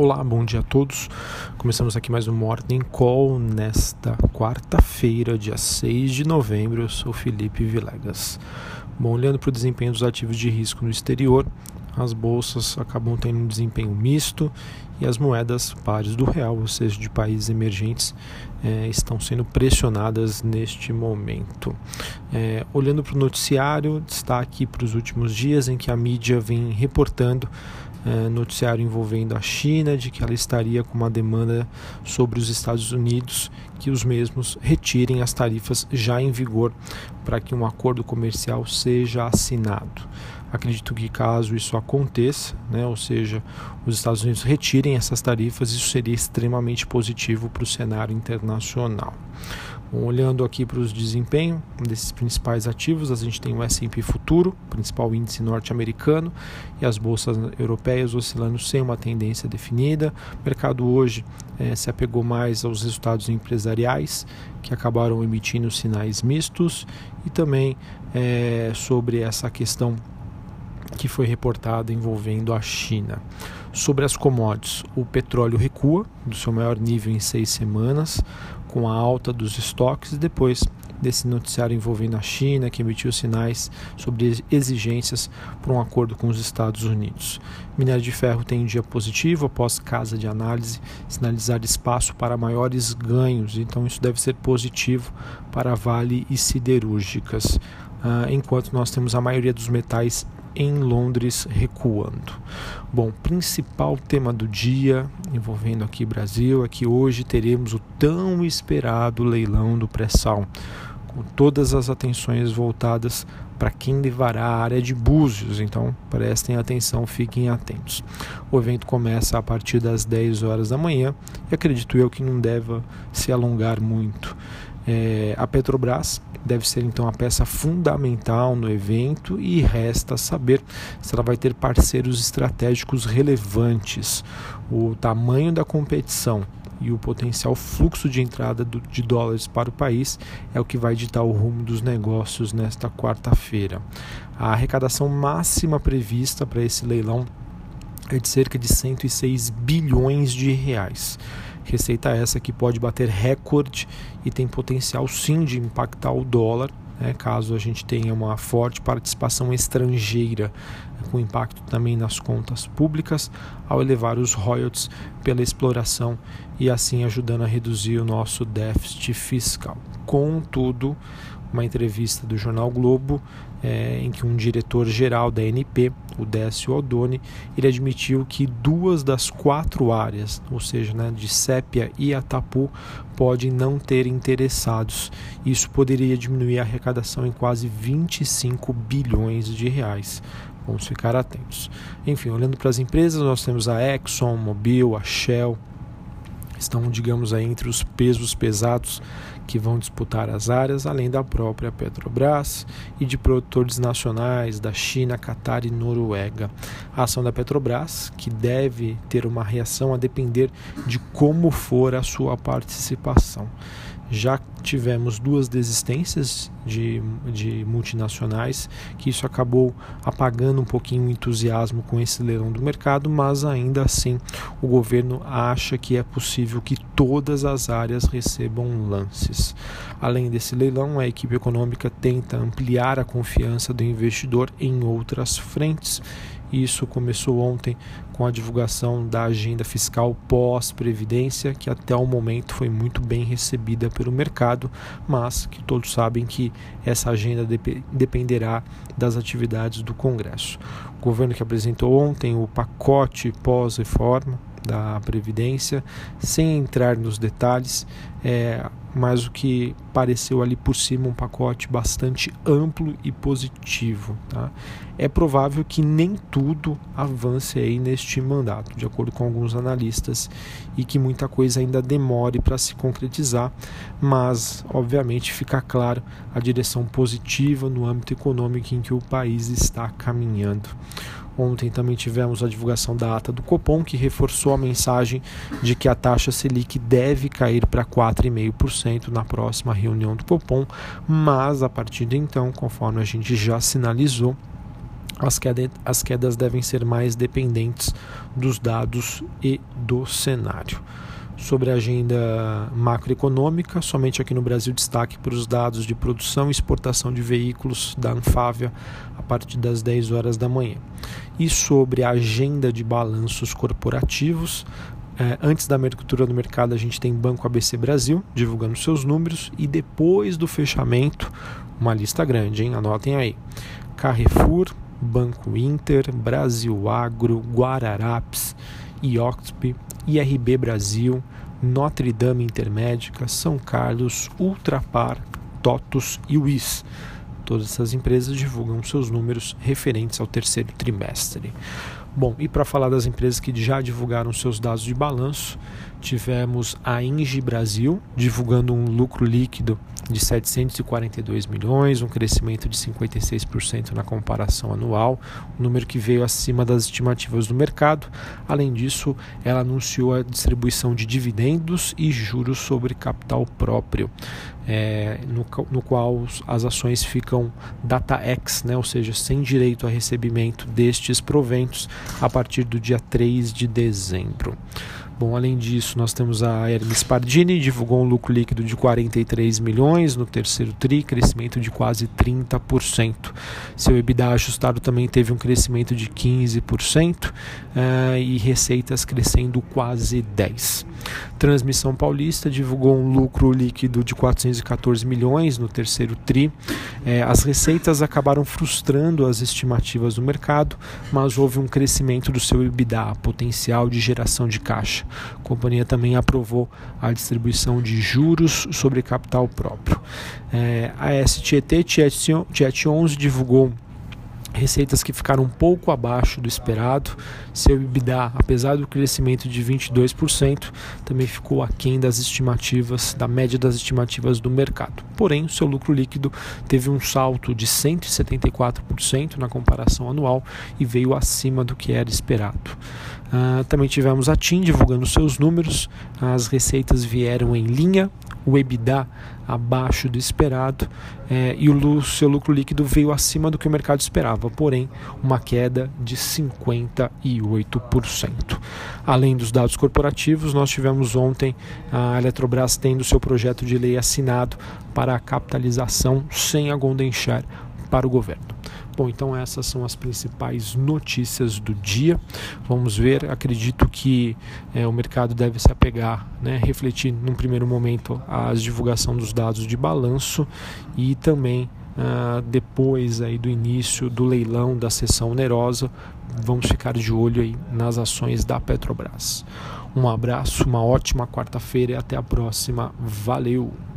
Olá, bom dia a todos. Começamos aqui mais um Morning Call nesta quarta-feira, dia 6 de novembro. Eu sou Felipe Vilegas. Bom, olhando para o desempenho dos ativos de risco no exterior, as bolsas acabam tendo um desempenho misto e as moedas pares do real, ou seja, de países emergentes, é, estão sendo pressionadas neste momento. É, olhando para o noticiário, destaque para os últimos dias em que a mídia vem reportando é, noticiário envolvendo a China de que ela estaria com uma demanda sobre os Estados Unidos que os mesmos retirem as tarifas já em vigor para que um acordo comercial seja assinado. Acredito que caso isso aconteça, né, ou seja, os Estados Unidos retirem essas tarifas, isso seria extremamente positivo para o cenário internacional. Olhando aqui para os desempenhos desses principais ativos, a gente tem o S&P Futuro, principal índice norte-americano, e as bolsas europeias oscilando sem uma tendência definida. O mercado hoje é, se apegou mais aos resultados empresariais, que acabaram emitindo sinais mistos, e também é, sobre essa questão que foi reportada envolvendo a China. Sobre as commodities, o petróleo recua do seu maior nível em seis semanas, com a alta dos estoques e depois desse noticiário envolvendo a China, que emitiu sinais sobre exigências para um acordo com os Estados Unidos. Minério de ferro tem um dia positivo após casa de análise sinalizar espaço para maiores ganhos, então isso deve ser positivo para Vale e siderúrgicas. Uh, enquanto nós temos a maioria dos metais em Londres recuando. Bom, principal tema do dia envolvendo aqui Brasil é que hoje teremos o tão esperado leilão do pré-sal, com todas as atenções voltadas para quem levará a área de Búzios, então prestem atenção, fiquem atentos. O evento começa a partir das 10 horas da manhã e acredito eu que não deva se alongar muito. É, a Petrobras deve ser então a peça fundamental no evento e resta saber se ela vai ter parceiros estratégicos relevantes. O tamanho da competição e o potencial fluxo de entrada de dólares para o país é o que vai ditar o rumo dos negócios nesta quarta-feira. A arrecadação máxima prevista para esse leilão é de cerca de 106 bilhões de reais. Receita essa que pode bater recorde e tem potencial sim de impactar o dólar, né, caso a gente tenha uma forte participação estrangeira, com impacto também nas contas públicas, ao elevar os royalties pela exploração e assim ajudando a reduzir o nosso déficit fiscal. Contudo, uma entrevista do jornal Globo é, em que um diretor-geral da NP, o Décio Aldoni, ele admitiu que duas das quatro áreas, ou seja, né, de Sépia e Atapu, podem não ter interessados. Isso poderia diminuir a arrecadação em quase 25 bilhões de reais. Vamos ficar atentos. Enfim, olhando para as empresas, nós temos a Exxon, Mobil, a Shell, estão, digamos, aí entre os pesos pesados que vão disputar as áreas, além da própria Petrobras e de produtores nacionais da China, Catar e Noruega. A ação da Petrobras, que deve ter uma reação a depender de como for a sua participação. Já tivemos duas desistências de, de multinacionais, que isso acabou apagando um pouquinho o entusiasmo com esse leilão do mercado, mas ainda assim o governo acha que é possível que todas as áreas recebam lances. Além desse leilão, a equipe econômica tenta ampliar a confiança do investidor em outras frentes isso começou ontem com a divulgação da agenda fiscal pós-previdência, que até o momento foi muito bem recebida pelo mercado, mas que todos sabem que essa agenda dep dependerá das atividades do Congresso. O governo que apresentou ontem o pacote pós-reforma da Previdência, sem entrar nos detalhes, é, mas o que pareceu ali por cima um pacote bastante amplo e positivo. Tá? É provável que nem tudo avance aí neste mandato, de acordo com alguns analistas, e que muita coisa ainda demore para se concretizar, mas obviamente fica claro a direção positiva no âmbito econômico em que o país está caminhando. Ontem também tivemos a divulgação da ata do Copom, que reforçou a mensagem de que a taxa Selic deve cair para 4,5% na próxima reunião do Copom, mas a partir de então, conforme a gente já sinalizou, as, queda, as quedas devem ser mais dependentes dos dados e do cenário. Sobre a agenda macroeconômica, somente aqui no Brasil destaque para os dados de produção e exportação de veículos da Anfávia a partir das 10 horas da manhã. E sobre a agenda de balanços corporativos, é, antes da abertura do mercado, a gente tem Banco ABC Brasil divulgando seus números e depois do fechamento, uma lista grande, hein? Anotem aí. Carrefour, Banco Inter, Brasil Agro, Guararapes, IOXP, IRB Brasil, Notre Dame Intermédica, São Carlos, Ultrapar, TOTUS e WIS. Todas essas empresas divulgam seus números referentes ao terceiro trimestre. Bom, e para falar das empresas que já divulgaram seus dados de balanço, tivemos a Engie Brasil divulgando um lucro líquido de 742 milhões, um crescimento de 56% na comparação anual, um número que veio acima das estimativas do mercado. Além disso, ela anunciou a distribuição de dividendos e juros sobre capital próprio, é, no, no, qual as ações ficam data ex, né, ou seja, sem direito a recebimento destes proventos a partir do dia 3 de dezembro. Bom, além disso, nós temos a Hermes Pardini, divulgou um lucro líquido de 43 milhões no terceiro TRI, crescimento de quase 30%. Seu EBITDA ajustado também teve um crescimento de 15% uh, eh, e receitas crescendo quase 10%. Transmissão Paulista divulgou um lucro líquido de 414 milhões no terceiro TRI. É, as receitas acabaram frustrando as estimativas do mercado, mas houve um crescimento do seu EBITDA, potencial de geração de caixa. A companhia também aprovou a distribuição de juros sobre capital próprio. É, a STET Tiet 11 divulgou receitas que ficaram um pouco abaixo do esperado. Seu EBITDA, apesar do crescimento de 22%, também ficou aquém das estimativas, da média das estimativas do mercado. Porém, seu lucro líquido teve um salto de 174% na comparação anual e veio acima do que era esperado. Uh, também tivemos a TIM divulgando seus números, as receitas vieram em linha. O EBITDA abaixo do esperado. É, e o seu lucro líquido veio acima do que o mercado esperava, porém uma queda de 58%. Além dos dados corporativos, nós tivemos ontem a Eletrobras tendo seu projeto de lei assinado para a capitalização sem a Golden para o governo. Bom, então essas são as principais notícias do dia. Vamos ver. Acredito que é, o mercado deve se apegar, né, refletir num primeiro momento a divulgação dos dados de balanço e também Uh, depois aí do início do leilão da sessão onerosa, vamos ficar de olho aí nas ações da Petrobras. Um abraço, uma ótima quarta-feira e até a próxima. Valeu!